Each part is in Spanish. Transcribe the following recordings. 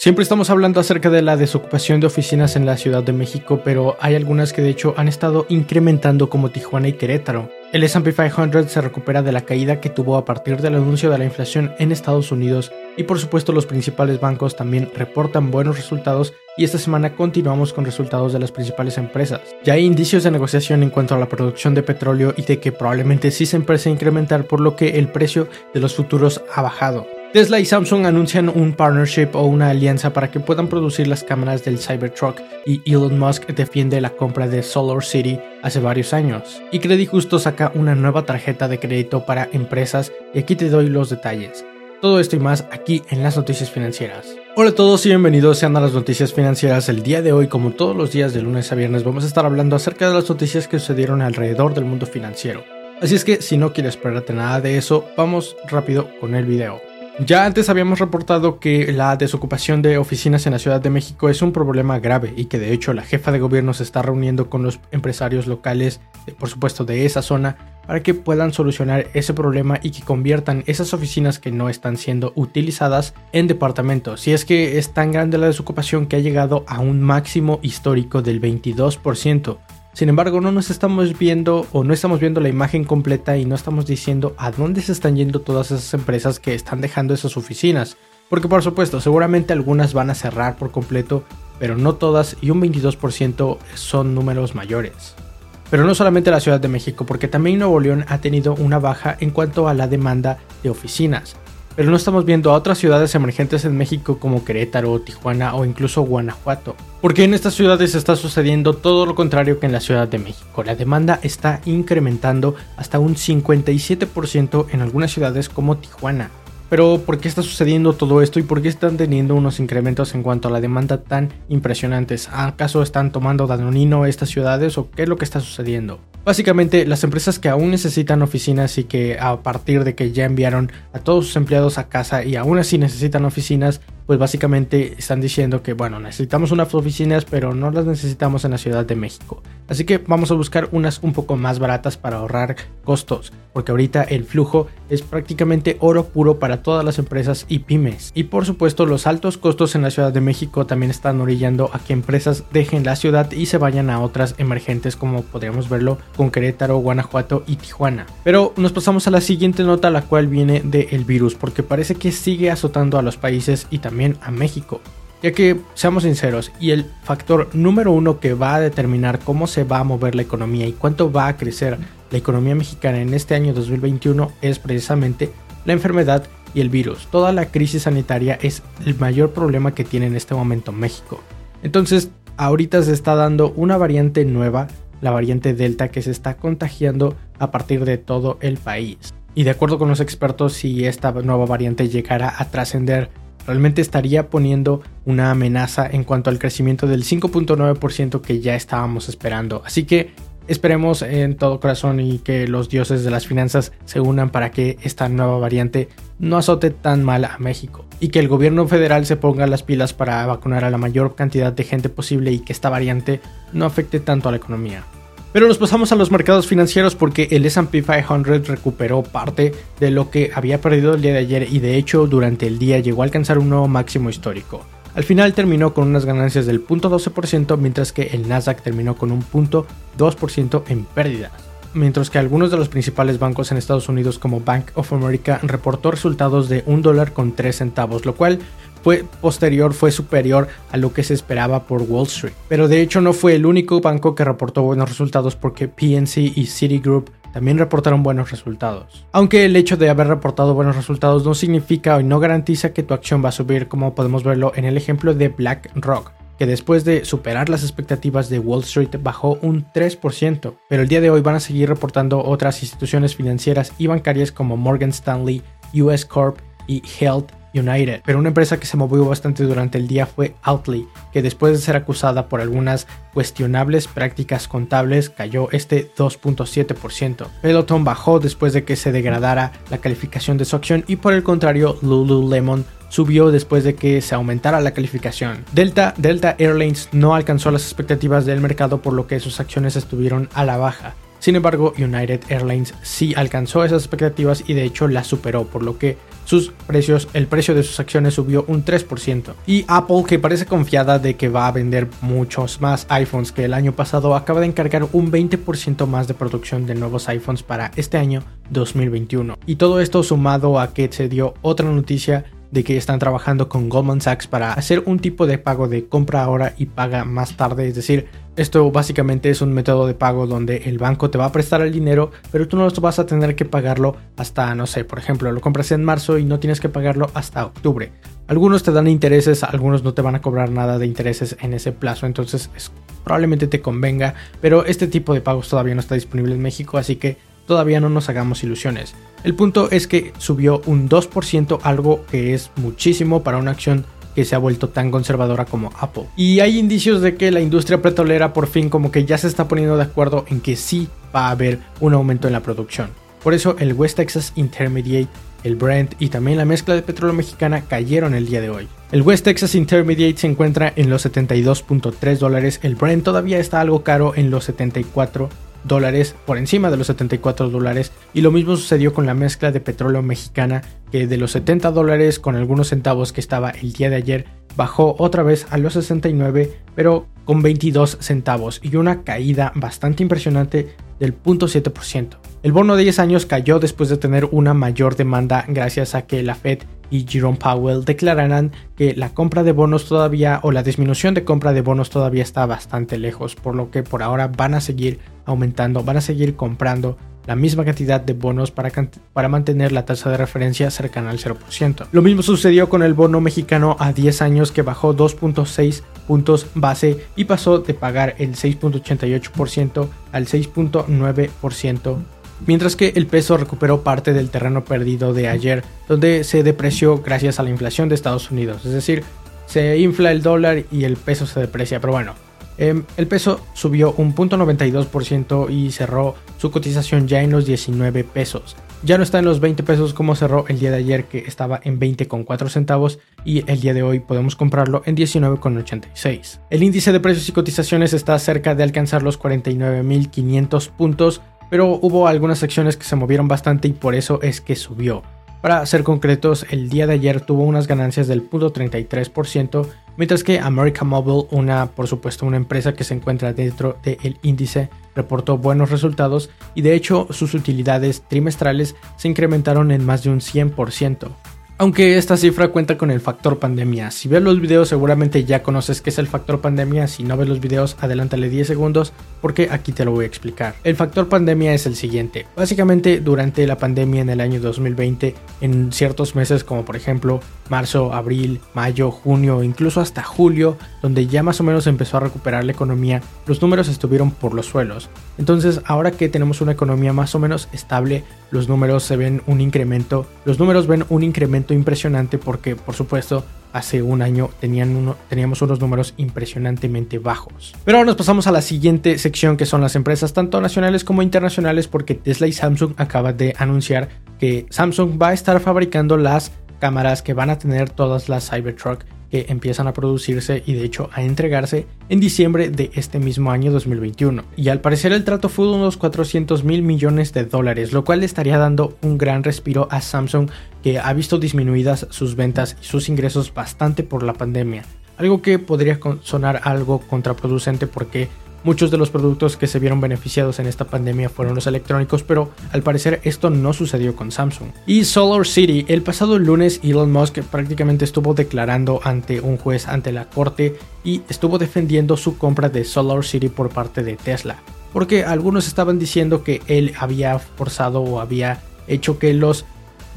Siempre estamos hablando acerca de la desocupación de oficinas en la Ciudad de México, pero hay algunas que de hecho han estado incrementando como Tijuana y Querétaro. El S&P 500 se recupera de la caída que tuvo a partir del anuncio de la inflación en Estados Unidos y por supuesto los principales bancos también reportan buenos resultados y esta semana continuamos con resultados de las principales empresas. Ya hay indicios de negociación en cuanto a la producción de petróleo y de que probablemente sí se empiece a incrementar por lo que el precio de los futuros ha bajado. Tesla y Samsung anuncian un partnership o una alianza para que puedan producir las cámaras del Cybertruck y Elon Musk defiende la compra de Solar City hace varios años. Y Credit Justo saca una nueva tarjeta de crédito para empresas y aquí te doy los detalles. Todo esto y más aquí en las noticias financieras. Hola a todos y bienvenidos sean a las noticias financieras. El día de hoy, como todos los días de lunes a viernes, vamos a estar hablando acerca de las noticias que sucedieron alrededor del mundo financiero. Así es que si no quieres perderte nada de eso, vamos rápido con el video. Ya antes habíamos reportado que la desocupación de oficinas en la Ciudad de México es un problema grave y que de hecho la jefa de gobierno se está reuniendo con los empresarios locales, por supuesto de esa zona, para que puedan solucionar ese problema y que conviertan esas oficinas que no están siendo utilizadas en departamentos. Si es que es tan grande la desocupación que ha llegado a un máximo histórico del 22%. Sin embargo, no nos estamos viendo o no estamos viendo la imagen completa y no estamos diciendo a dónde se están yendo todas esas empresas que están dejando esas oficinas. Porque por supuesto, seguramente algunas van a cerrar por completo, pero no todas y un 22% son números mayores. Pero no solamente la Ciudad de México, porque también Nuevo León ha tenido una baja en cuanto a la demanda de oficinas pero no estamos viendo a otras ciudades emergentes en México como Querétaro, Tijuana o incluso Guanajuato. Porque en estas ciudades está sucediendo todo lo contrario que en la Ciudad de México. La demanda está incrementando hasta un 57% en algunas ciudades como Tijuana. Pero ¿por qué está sucediendo todo esto y por qué están teniendo unos incrementos en cuanto a la demanda tan impresionantes? ¿Acaso están tomando Danonino estas ciudades o qué es lo que está sucediendo? Básicamente, las empresas que aún necesitan oficinas y que a partir de que ya enviaron a todos sus empleados a casa y aún así necesitan oficinas, pues básicamente están diciendo que, bueno, necesitamos unas oficinas, pero no las necesitamos en la Ciudad de México. Así que vamos a buscar unas un poco más baratas para ahorrar costos, porque ahorita el flujo es prácticamente oro puro para todas las empresas y pymes. Y por supuesto, los altos costos en la Ciudad de México también están orillando a que empresas dejen la ciudad y se vayan a otras emergentes, como podríamos verlo con Querétaro, Guanajuato y Tijuana. Pero nos pasamos a la siguiente nota, la cual viene del virus, porque parece que sigue azotando a los países y también a México. Ya que, seamos sinceros, y el factor número uno que va a determinar cómo se va a mover la economía y cuánto va a crecer la economía mexicana en este año 2021 es precisamente la enfermedad y el virus. Toda la crisis sanitaria es el mayor problema que tiene en este momento México. Entonces, ahorita se está dando una variante nueva, la variante Delta, que se está contagiando a partir de todo el país. Y de acuerdo con los expertos, si esta nueva variante llegara a trascender realmente estaría poniendo una amenaza en cuanto al crecimiento del 5.9% que ya estábamos esperando. Así que esperemos en todo corazón y que los dioses de las finanzas se unan para que esta nueva variante no azote tan mal a México y que el gobierno federal se ponga las pilas para vacunar a la mayor cantidad de gente posible y que esta variante no afecte tanto a la economía. Pero nos pasamos a los mercados financieros porque el SP 500 recuperó parte de lo que había perdido el día de ayer y de hecho durante el día llegó a alcanzar un nuevo máximo histórico. Al final terminó con unas ganancias del 0.12% mientras que el Nasdaq terminó con un 0.2% en pérdidas. Mientras que algunos de los principales bancos en Estados Unidos como Bank of America reportó resultados de un dólar con 3 centavos, lo cual fue posterior fue superior a lo que se esperaba por Wall Street. Pero de hecho no fue el único banco que reportó buenos resultados porque PNC y Citigroup también reportaron buenos resultados. Aunque el hecho de haber reportado buenos resultados no significa o no garantiza que tu acción va a subir como podemos verlo en el ejemplo de BlackRock que después de superar las expectativas de Wall Street bajó un 3%, pero el día de hoy van a seguir reportando otras instituciones financieras y bancarias como Morgan Stanley, US Corp y Health United, pero una empresa que se movió bastante durante el día fue Outley, que después de ser acusada por algunas cuestionables prácticas contables cayó este 2.7%. Peloton bajó después de que se degradara la calificación de su acción y por el contrario Lululemon subió después de que se aumentara la calificación. Delta, Delta Airlines no alcanzó las expectativas del mercado por lo que sus acciones estuvieron a la baja. Sin embargo, United Airlines sí alcanzó esas expectativas y de hecho las superó, por lo que sus precios, el precio de sus acciones subió un 3%. Y Apple, que parece confiada de que va a vender muchos más iPhones que el año pasado, acaba de encargar un 20% más de producción de nuevos iPhones para este año 2021. Y todo esto sumado a que se dio otra noticia de que están trabajando con Goldman Sachs para hacer un tipo de pago de compra ahora y paga más tarde. Es decir, esto básicamente es un método de pago donde el banco te va a prestar el dinero, pero tú no vas a tener que pagarlo hasta, no sé, por ejemplo, lo compras en marzo y no tienes que pagarlo hasta octubre. Algunos te dan intereses, algunos no te van a cobrar nada de intereses en ese plazo, entonces probablemente te convenga, pero este tipo de pagos todavía no está disponible en México, así que todavía no nos hagamos ilusiones. El punto es que subió un 2%, algo que es muchísimo para una acción que se ha vuelto tan conservadora como Apple. Y hay indicios de que la industria petrolera por fin como que ya se está poniendo de acuerdo en que sí va a haber un aumento en la producción. Por eso el West Texas Intermediate, el Brent y también la mezcla de petróleo mexicana cayeron el día de hoy. El West Texas Intermediate se encuentra en los 72.3 dólares, el Brent todavía está algo caro en los 74 dólares por encima de los 74 dólares y lo mismo sucedió con la mezcla de petróleo mexicana que de los 70 dólares con algunos centavos que estaba el día de ayer bajó otra vez a los 69 pero con 22 centavos y una caída bastante impresionante del 0.7%. El bono de 10 años cayó después de tener una mayor demanda gracias a que la Fed y Jerome Powell declararán que la compra de bonos todavía o la disminución de compra de bonos todavía está bastante lejos, por lo que por ahora van a seguir aumentando, van a seguir comprando la misma cantidad de bonos para, para mantener la tasa de referencia cercana al 0%. Lo mismo sucedió con el bono mexicano a 10 años que bajó 2.6 puntos base y pasó de pagar el 6.88% al 6.9% mientras que el peso recuperó parte del terreno perdido de ayer, donde se depreció gracias a la inflación de Estados Unidos. Es decir, se infla el dólar y el peso se deprecia, pero bueno. Em, el peso subió un punto 92% y cerró su cotización ya en los 19 pesos. Ya no está en los 20 pesos como cerró el día de ayer que estaba en 20,4 centavos y el día de hoy podemos comprarlo en 19,86. El índice de precios y cotizaciones está cerca de alcanzar los 49.500 puntos pero hubo algunas secciones que se movieron bastante y por eso es que subió. Para ser concretos, el día de ayer tuvo unas ganancias del 0.33%, mientras que America Mobile, una por supuesto una empresa que se encuentra dentro del índice, reportó buenos resultados y de hecho sus utilidades trimestrales se incrementaron en más de un 100%. Aunque esta cifra cuenta con el factor pandemia. Si ves los videos seguramente ya conoces qué es el factor pandemia. Si no ves los videos adelántale 10 segundos porque aquí te lo voy a explicar. El factor pandemia es el siguiente. Básicamente durante la pandemia en el año 2020 en ciertos meses como por ejemplo marzo, abril, mayo, junio, incluso hasta julio, donde ya más o menos empezó a recuperar la economía, los números estuvieron por los suelos. Entonces, ahora que tenemos una economía más o menos estable, los números se ven un incremento, los números ven un incremento impresionante porque, por supuesto, hace un año tenían teníamos unos números impresionantemente bajos. Pero ahora nos pasamos a la siguiente sección que son las empresas tanto nacionales como internacionales porque Tesla y Samsung acaban de anunciar que Samsung va a estar fabricando las cámaras que van a tener todas las Cybertruck que empiezan a producirse y de hecho a entregarse en diciembre de este mismo año 2021. Y al parecer el trato fue de unos 400 mil millones de dólares, lo cual le estaría dando un gran respiro a Samsung que ha visto disminuidas sus ventas y sus ingresos bastante por la pandemia. Algo que podría sonar algo contraproducente porque muchos de los productos que se vieron beneficiados en esta pandemia fueron los electrónicos, pero al parecer esto no sucedió con Samsung. Y Solar City, el pasado lunes Elon Musk prácticamente estuvo declarando ante un juez ante la corte y estuvo defendiendo su compra de Solar City por parte de Tesla. Porque algunos estaban diciendo que él había forzado o había hecho que los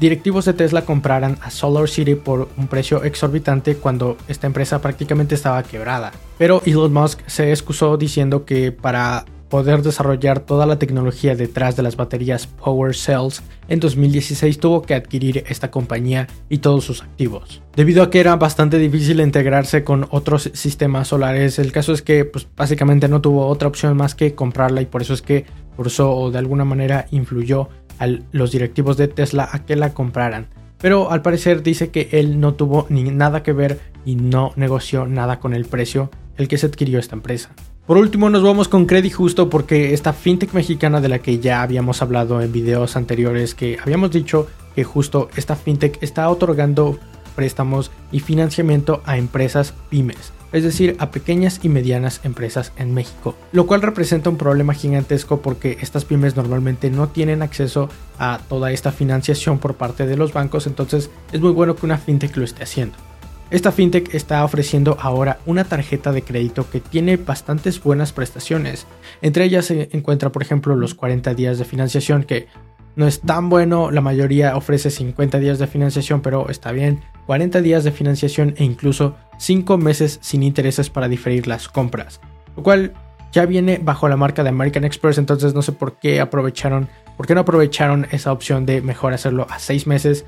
directivos de Tesla compraran a Solar City por un precio exorbitante cuando esta empresa prácticamente estaba quebrada. Pero Elon Musk se excusó diciendo que para poder desarrollar toda la tecnología detrás de las baterías Power Cells, en 2016 tuvo que adquirir esta compañía y todos sus activos. Debido a que era bastante difícil integrarse con otros sistemas solares, el caso es que pues, básicamente no tuvo otra opción más que comprarla y por eso es que forzó o de alguna manera influyó a los directivos de Tesla a que la compraran. Pero al parecer dice que él no tuvo ni nada que ver y no negoció nada con el precio el que se adquirió esta empresa. Por último nos vamos con Credit Justo porque esta fintech mexicana de la que ya habíamos hablado en videos anteriores que habíamos dicho que justo esta fintech está otorgando préstamos y financiamiento a empresas pymes es decir, a pequeñas y medianas empresas en México, lo cual representa un problema gigantesco porque estas pymes normalmente no tienen acceso a toda esta financiación por parte de los bancos, entonces es muy bueno que una fintech lo esté haciendo. Esta fintech está ofreciendo ahora una tarjeta de crédito que tiene bastantes buenas prestaciones. Entre ellas se encuentra, por ejemplo, los 40 días de financiación que no es tan bueno, la mayoría ofrece 50 días de financiación, pero está bien, 40 días de financiación e incluso 5 meses sin intereses para diferir las compras, lo cual ya viene bajo la marca de American Express, entonces no sé por qué aprovecharon, por qué no aprovecharon esa opción de mejor hacerlo a 6 meses.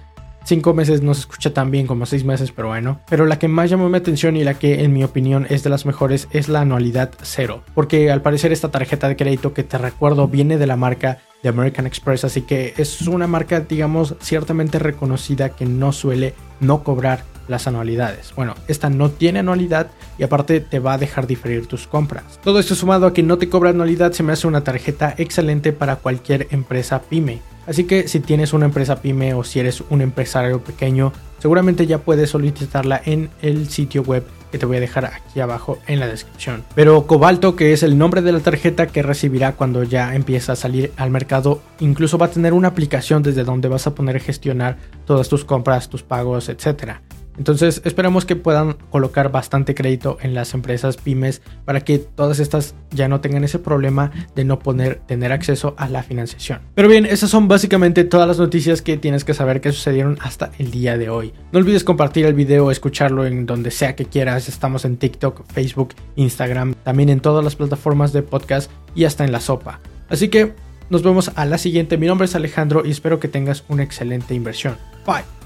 5 meses no se escucha tan bien como 6 meses, pero bueno. Pero la que más llamó mi atención y la que en mi opinión es de las mejores es la anualidad cero. Porque al parecer esta tarjeta de crédito que te recuerdo viene de la marca de American Express, así que es una marca, digamos, ciertamente reconocida que no suele no cobrar las anualidades. Bueno, esta no tiene anualidad y aparte te va a dejar diferir tus compras. Todo esto sumado a que no te cobra anualidad se me hace una tarjeta excelente para cualquier empresa pyme. Así que si tienes una empresa pyme o si eres un empresario pequeño, seguramente ya puedes solicitarla en el sitio web que te voy a dejar aquí abajo en la descripción. Pero Cobalto, que es el nombre de la tarjeta que recibirá cuando ya empiece a salir al mercado, incluso va a tener una aplicación desde donde vas a poder gestionar todas tus compras, tus pagos, etcétera. Entonces esperamos que puedan colocar bastante crédito en las empresas pymes para que todas estas ya no tengan ese problema de no poder tener acceso a la financiación. Pero bien, esas son básicamente todas las noticias que tienes que saber que sucedieron hasta el día de hoy. No olvides compartir el video, escucharlo en donde sea que quieras. Estamos en TikTok, Facebook, Instagram, también en todas las plataformas de podcast y hasta en la sopa. Así que nos vemos a la siguiente. Mi nombre es Alejandro y espero que tengas una excelente inversión. Bye.